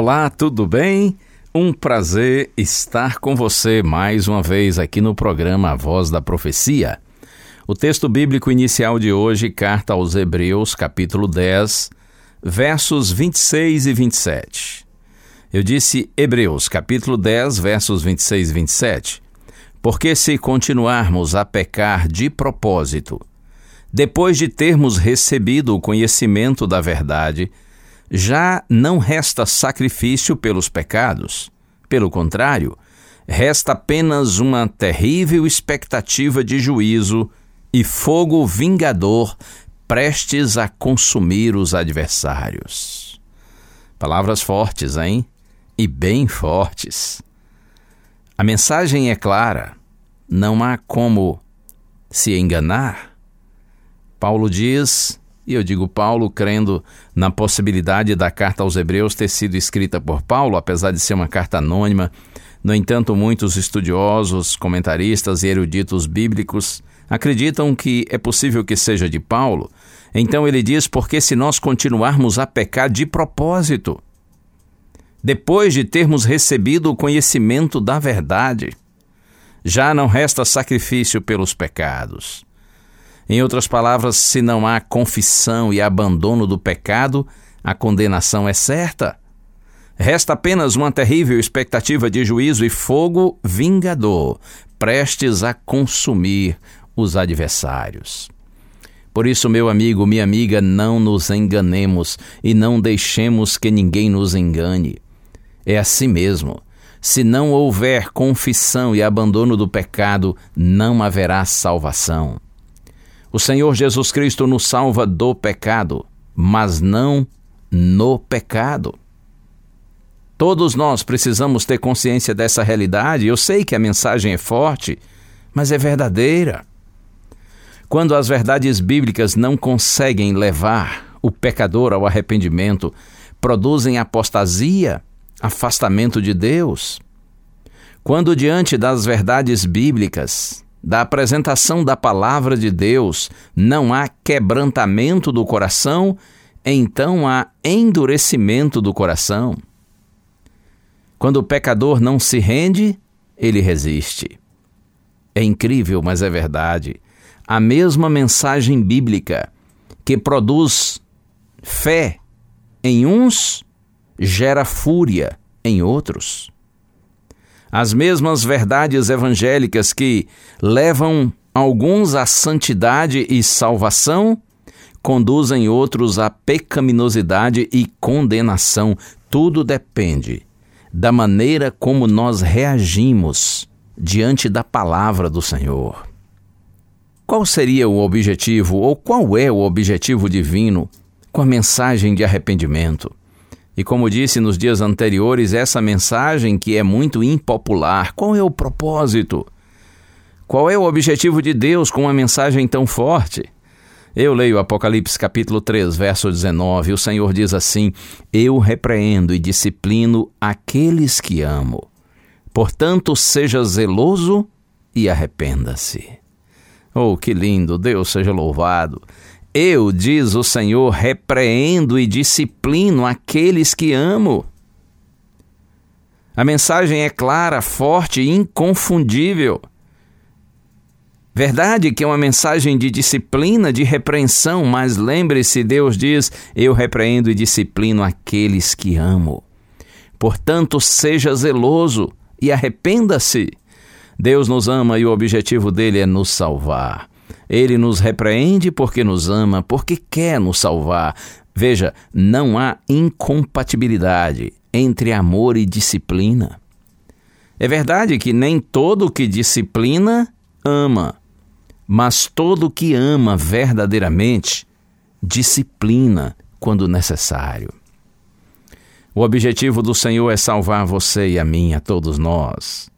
Olá, tudo bem? Um prazer estar com você mais uma vez aqui no programa A Voz da Profecia. O texto bíblico inicial de hoje, carta aos Hebreus, capítulo 10, versos 26 e 27. Eu disse Hebreus, capítulo 10, versos 26 e 27, porque se continuarmos a pecar de propósito, depois de termos recebido o conhecimento da verdade, já não resta sacrifício pelos pecados. Pelo contrário, resta apenas uma terrível expectativa de juízo e fogo vingador prestes a consumir os adversários. Palavras fortes, hein? E bem fortes. A mensagem é clara, não há como se enganar. Paulo diz, e eu digo Paulo crendo na possibilidade da carta aos Hebreus ter sido escrita por Paulo, apesar de ser uma carta anônima. No entanto, muitos estudiosos, comentaristas e eruditos bíblicos acreditam que é possível que seja de Paulo. Então ele diz: porque se nós continuarmos a pecar de propósito, depois de termos recebido o conhecimento da verdade, já não resta sacrifício pelos pecados. Em outras palavras, se não há confissão e abandono do pecado, a condenação é certa. Resta apenas uma terrível expectativa de juízo e fogo vingador, prestes a consumir os adversários. Por isso, meu amigo, minha amiga, não nos enganemos e não deixemos que ninguém nos engane. É assim mesmo. Se não houver confissão e abandono do pecado, não haverá salvação. O Senhor Jesus Cristo nos salva do pecado, mas não no pecado. Todos nós precisamos ter consciência dessa realidade. Eu sei que a mensagem é forte, mas é verdadeira. Quando as verdades bíblicas não conseguem levar o pecador ao arrependimento, produzem apostasia, afastamento de Deus. Quando diante das verdades bíblicas, da apresentação da palavra de Deus, não há quebrantamento do coração, então há endurecimento do coração. Quando o pecador não se rende, ele resiste. É incrível, mas é verdade. A mesma mensagem bíblica que produz fé em uns gera fúria em outros. As mesmas verdades evangélicas que levam alguns à santidade e salvação conduzem outros à pecaminosidade e condenação. Tudo depende da maneira como nós reagimos diante da palavra do Senhor. Qual seria o objetivo, ou qual é o objetivo divino com a mensagem de arrependimento? E como disse nos dias anteriores, essa mensagem que é muito impopular, qual é o propósito? Qual é o objetivo de Deus com uma mensagem tão forte? Eu leio Apocalipse capítulo 3, verso 19, o Senhor diz assim: Eu repreendo e disciplino aqueles que amo. Portanto, seja zeloso e arrependa-se. Oh, que lindo! Deus seja louvado. Eu, diz o Senhor, repreendo e disciplino aqueles que amo. A mensagem é clara, forte e inconfundível. Verdade que é uma mensagem de disciplina, de repreensão, mas lembre-se, Deus diz: Eu repreendo e disciplino aqueles que amo. Portanto, seja zeloso e arrependa-se. Deus nos ama e o objetivo dele é nos salvar. Ele nos repreende porque nos ama, porque quer nos salvar. Veja, não há incompatibilidade entre amor e disciplina. É verdade que nem todo que disciplina ama, mas todo que ama verdadeiramente disciplina quando necessário. O objetivo do Senhor é salvar você e a mim, a todos nós.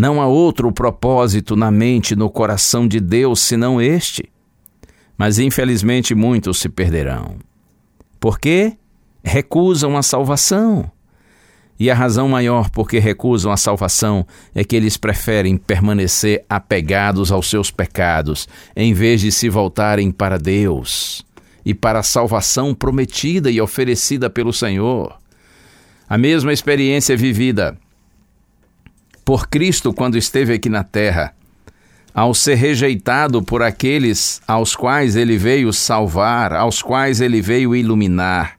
Não há outro propósito na mente no coração de Deus senão este. Mas infelizmente muitos se perderão. Por quê? Recusam a salvação. E a razão maior por que recusam a salvação é que eles preferem permanecer apegados aos seus pecados, em vez de se voltarem para Deus e para a salvação prometida e oferecida pelo Senhor. A mesma experiência vivida por Cristo quando esteve aqui na terra, ao ser rejeitado por aqueles aos quais ele veio salvar, aos quais ele veio iluminar.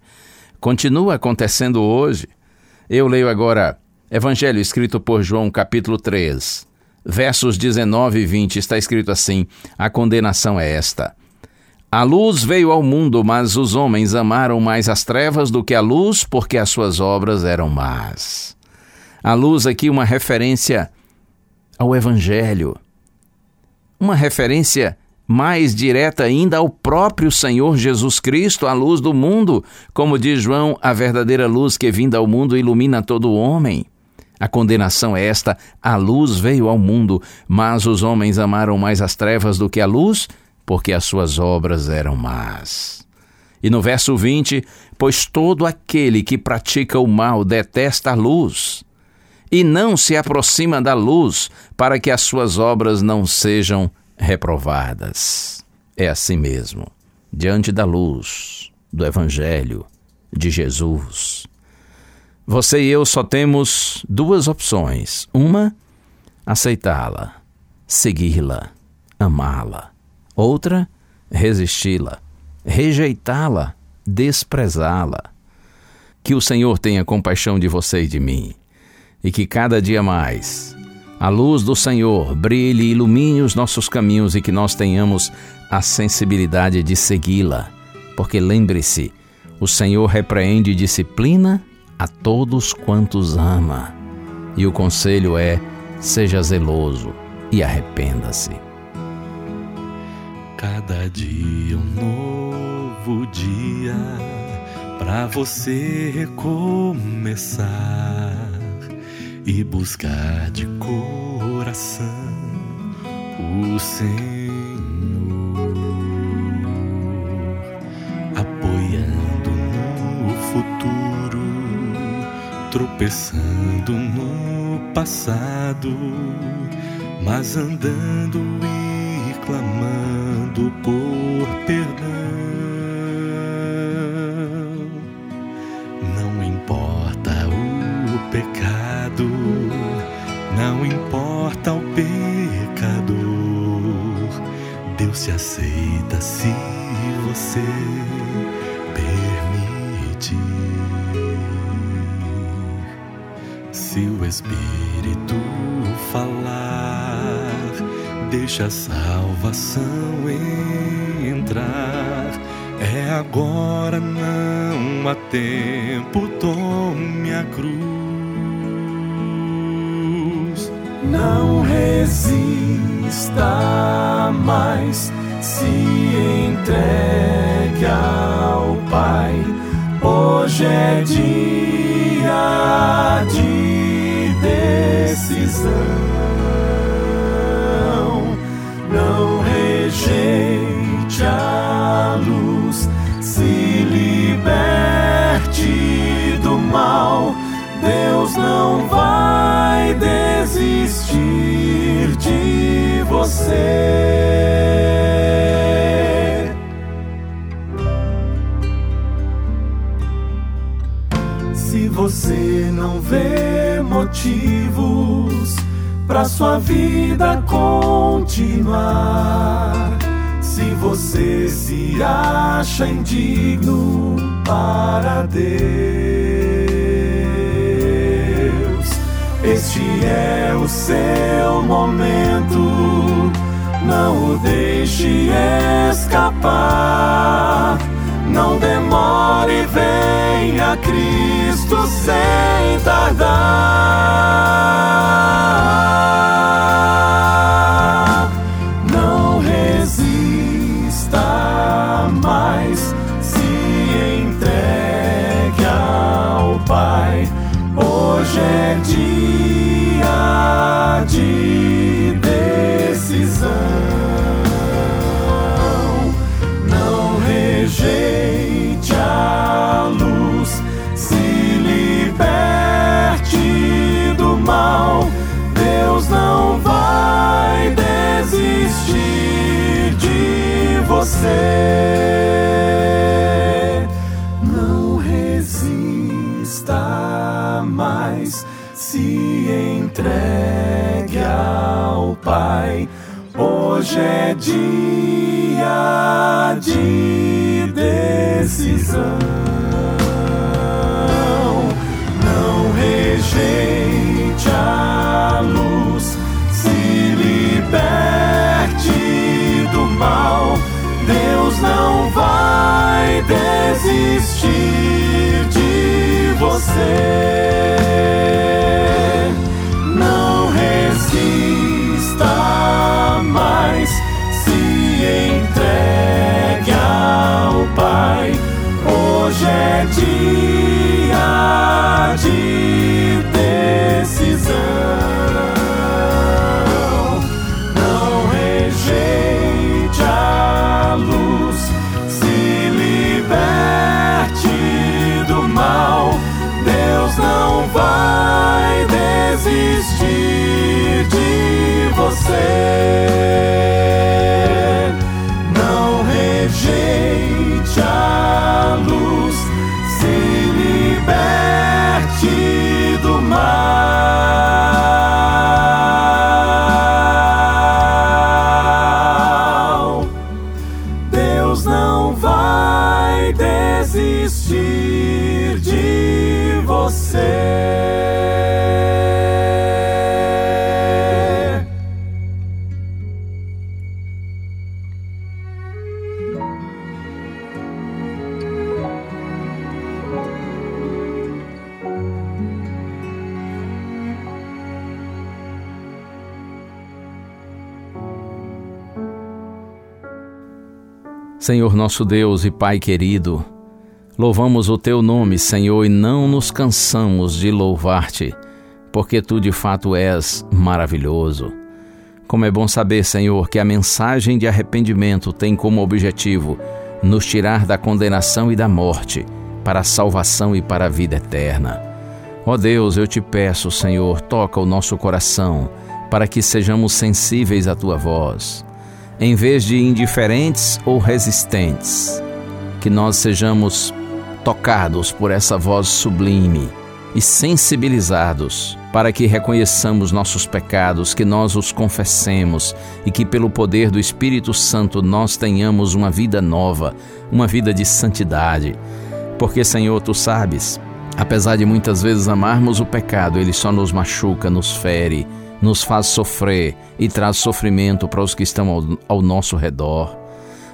Continua acontecendo hoje. Eu leio agora Evangelho escrito por João, capítulo 3, versos 19 e 20, está escrito assim: A condenação é esta. A luz veio ao mundo, mas os homens amaram mais as trevas do que a luz, porque as suas obras eram más à luz aqui uma referência ao Evangelho, uma referência mais direta ainda ao próprio Senhor Jesus Cristo, a luz do mundo, como diz João, a verdadeira luz que vinda ao mundo ilumina todo homem. A condenação é esta: a luz veio ao mundo, mas os homens amaram mais as trevas do que a luz, porque as suas obras eram más. E no verso 20, pois todo aquele que pratica o mal detesta a luz e não se aproxima da luz, para que as suas obras não sejam reprovadas. É assim mesmo, diante da luz do Evangelho de Jesus. Você e eu só temos duas opções: uma, aceitá-la, segui-la, amá-la. Outra, resisti-la, rejeitá-la, desprezá-la. Que o Senhor tenha compaixão de você e de mim e que cada dia mais a luz do Senhor brilhe e ilumine os nossos caminhos e que nós tenhamos a sensibilidade de segui-la. Porque lembre-se, o Senhor repreende e disciplina a todos quantos ama. E o conselho é: seja zeloso e arrependa-se. Cada dia um novo dia para você recomeçar e buscar de coração o Senhor, apoiando no futuro, tropeçando no passado, mas andando e clamando por Deus se aceita se você permitir. Se o Espírito falar, deixa a salvação entrar. É agora, não há tempo, tome a cruz não resista mais, se entregue ao Pai. Hoje é dia de decisão. Não rejeite a luz, se liberte do mal. Deus não vai desistir de se você não vê motivos para sua vida continuar, se você se acha indigno para Deus, este é o seu momento. Não o deixe escapar. Não demore, venha Cristo sem tardar. Não resista mais, se entregue ao Pai. Hoje é dia de decisão. Você. Não resista mais, se entregue ao Pai. Hoje é dia de decisão. Não rejeite a luz, se liberte do mal Deus não vai desistir de você. Não resista mais, se entregue ao Pai. Hoje é dia Não rejeite a luz, se liberte do mal. Deus não vai desistir de você. Senhor nosso Deus e Pai querido, louvamos o teu nome, Senhor, e não nos cansamos de louvar-te, porque tu de fato és maravilhoso. Como é bom saber, Senhor, que a mensagem de arrependimento tem como objetivo nos tirar da condenação e da morte para a salvação e para a vida eterna. Ó Deus, eu te peço, Senhor, toca o nosso coração para que sejamos sensíveis à tua voz em vez de indiferentes ou resistentes. Que nós sejamos tocados por essa voz sublime e sensibilizados para que reconheçamos nossos pecados, que nós os confessemos e que, pelo poder do Espírito Santo, nós tenhamos uma vida nova, uma vida de santidade. Porque, Senhor, tu sabes, apesar de muitas vezes amarmos o pecado, ele só nos machuca, nos fere nos faz sofrer e traz sofrimento para os que estão ao, ao nosso redor.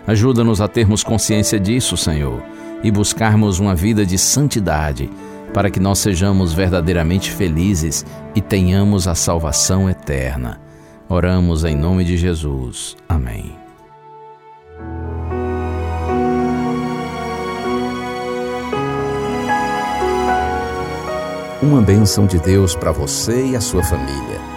Ajuda-nos a termos consciência disso, Senhor, e buscarmos uma vida de santidade, para que nós sejamos verdadeiramente felizes e tenhamos a salvação eterna. Oramos em nome de Jesus. Amém. Uma bênção de Deus para você e a sua família.